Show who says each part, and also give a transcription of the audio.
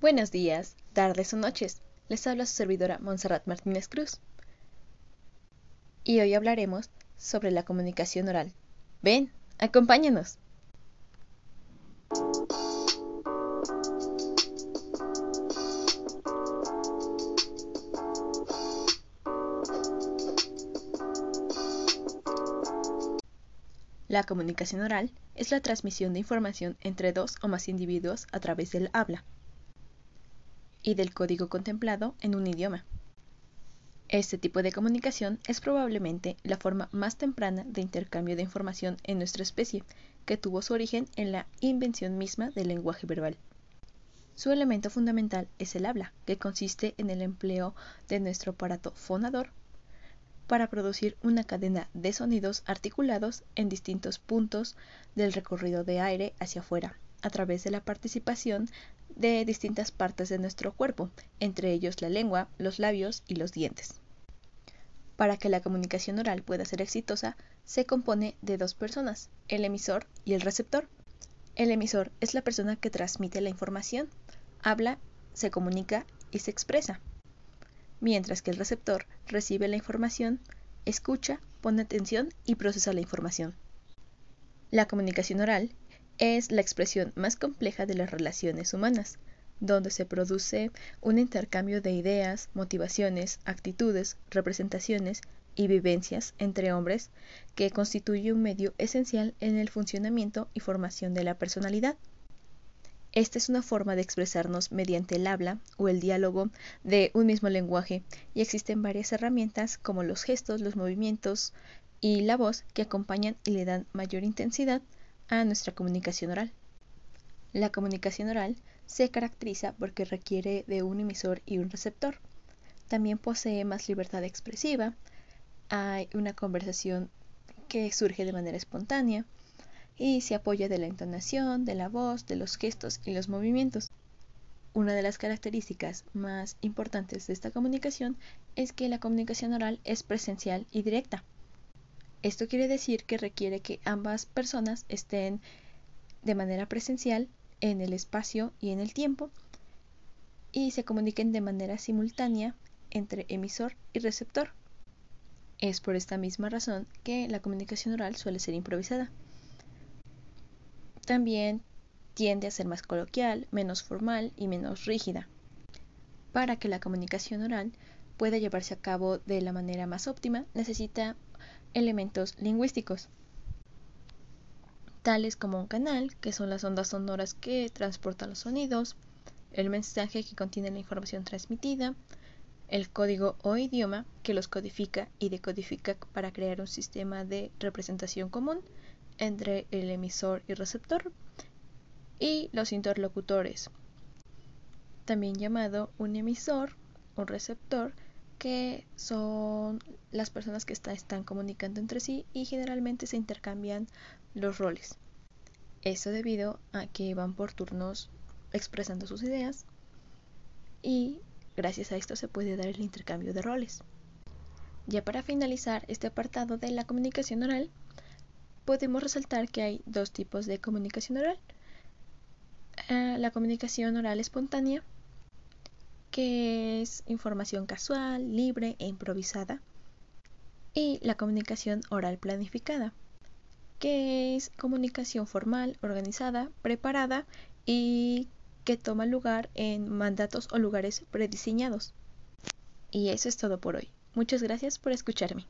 Speaker 1: Buenos días, tardes o noches. Les habla su servidora Montserrat Martínez Cruz. Y hoy hablaremos sobre la comunicación oral. Ven, acompáñanos. La comunicación oral es la transmisión de información entre dos o más individuos a través del habla y del código contemplado en un idioma. Este tipo de comunicación es probablemente la forma más temprana de intercambio de información en nuestra especie, que tuvo su origen en la invención misma del lenguaje verbal. Su elemento fundamental es el habla, que consiste en el empleo de nuestro aparato fonador para producir una cadena de sonidos articulados en distintos puntos del recorrido de aire hacia afuera, a través de la participación de distintas partes de nuestro cuerpo, entre ellos la lengua, los labios y los dientes. Para que la comunicación oral pueda ser exitosa, se compone de dos personas, el emisor y el receptor. El emisor es la persona que transmite la información, habla, se comunica y se expresa, mientras que el receptor recibe la información, escucha, pone atención y procesa la información. La comunicación oral es la expresión más compleja de las relaciones humanas, donde se produce un intercambio de ideas, motivaciones, actitudes, representaciones y vivencias entre hombres que constituye un medio esencial en el funcionamiento y formación de la personalidad. Esta es una forma de expresarnos mediante el habla o el diálogo de un mismo lenguaje y existen varias herramientas como los gestos, los movimientos y la voz que acompañan y le dan mayor intensidad a nuestra comunicación oral. La comunicación oral se caracteriza porque requiere de un emisor y un receptor. También posee más libertad expresiva. Hay una conversación que surge de manera espontánea y se apoya de la entonación, de la voz, de los gestos y los movimientos. Una de las características más importantes de esta comunicación es que la comunicación oral es presencial y directa. Esto quiere decir que requiere que ambas personas estén de manera presencial en el espacio y en el tiempo y se comuniquen de manera simultánea entre emisor y receptor. Es por esta misma razón que la comunicación oral suele ser improvisada. También tiende a ser más coloquial, menos formal y menos rígida. Para que la comunicación oral pueda llevarse a cabo de la manera más óptima, necesita elementos lingüísticos, tales como un canal, que son las ondas sonoras que transportan los sonidos, el mensaje que contiene la información transmitida, el código o idioma que los codifica y decodifica para crear un sistema de representación común entre el emisor y receptor, y los interlocutores, también llamado un emisor, un receptor, que son las personas que están comunicando entre sí y generalmente se intercambian los roles. Eso debido a que van por turnos expresando sus ideas y gracias a esto se puede dar el intercambio de roles. Ya para finalizar este apartado de la comunicación oral, podemos resaltar que hay dos tipos de comunicación oral. Ah, la comunicación oral espontánea que es información casual, libre e improvisada, y la comunicación oral planificada, que es comunicación formal, organizada, preparada y que toma lugar en mandatos o lugares prediseñados. Y eso es todo por hoy. Muchas gracias por escucharme.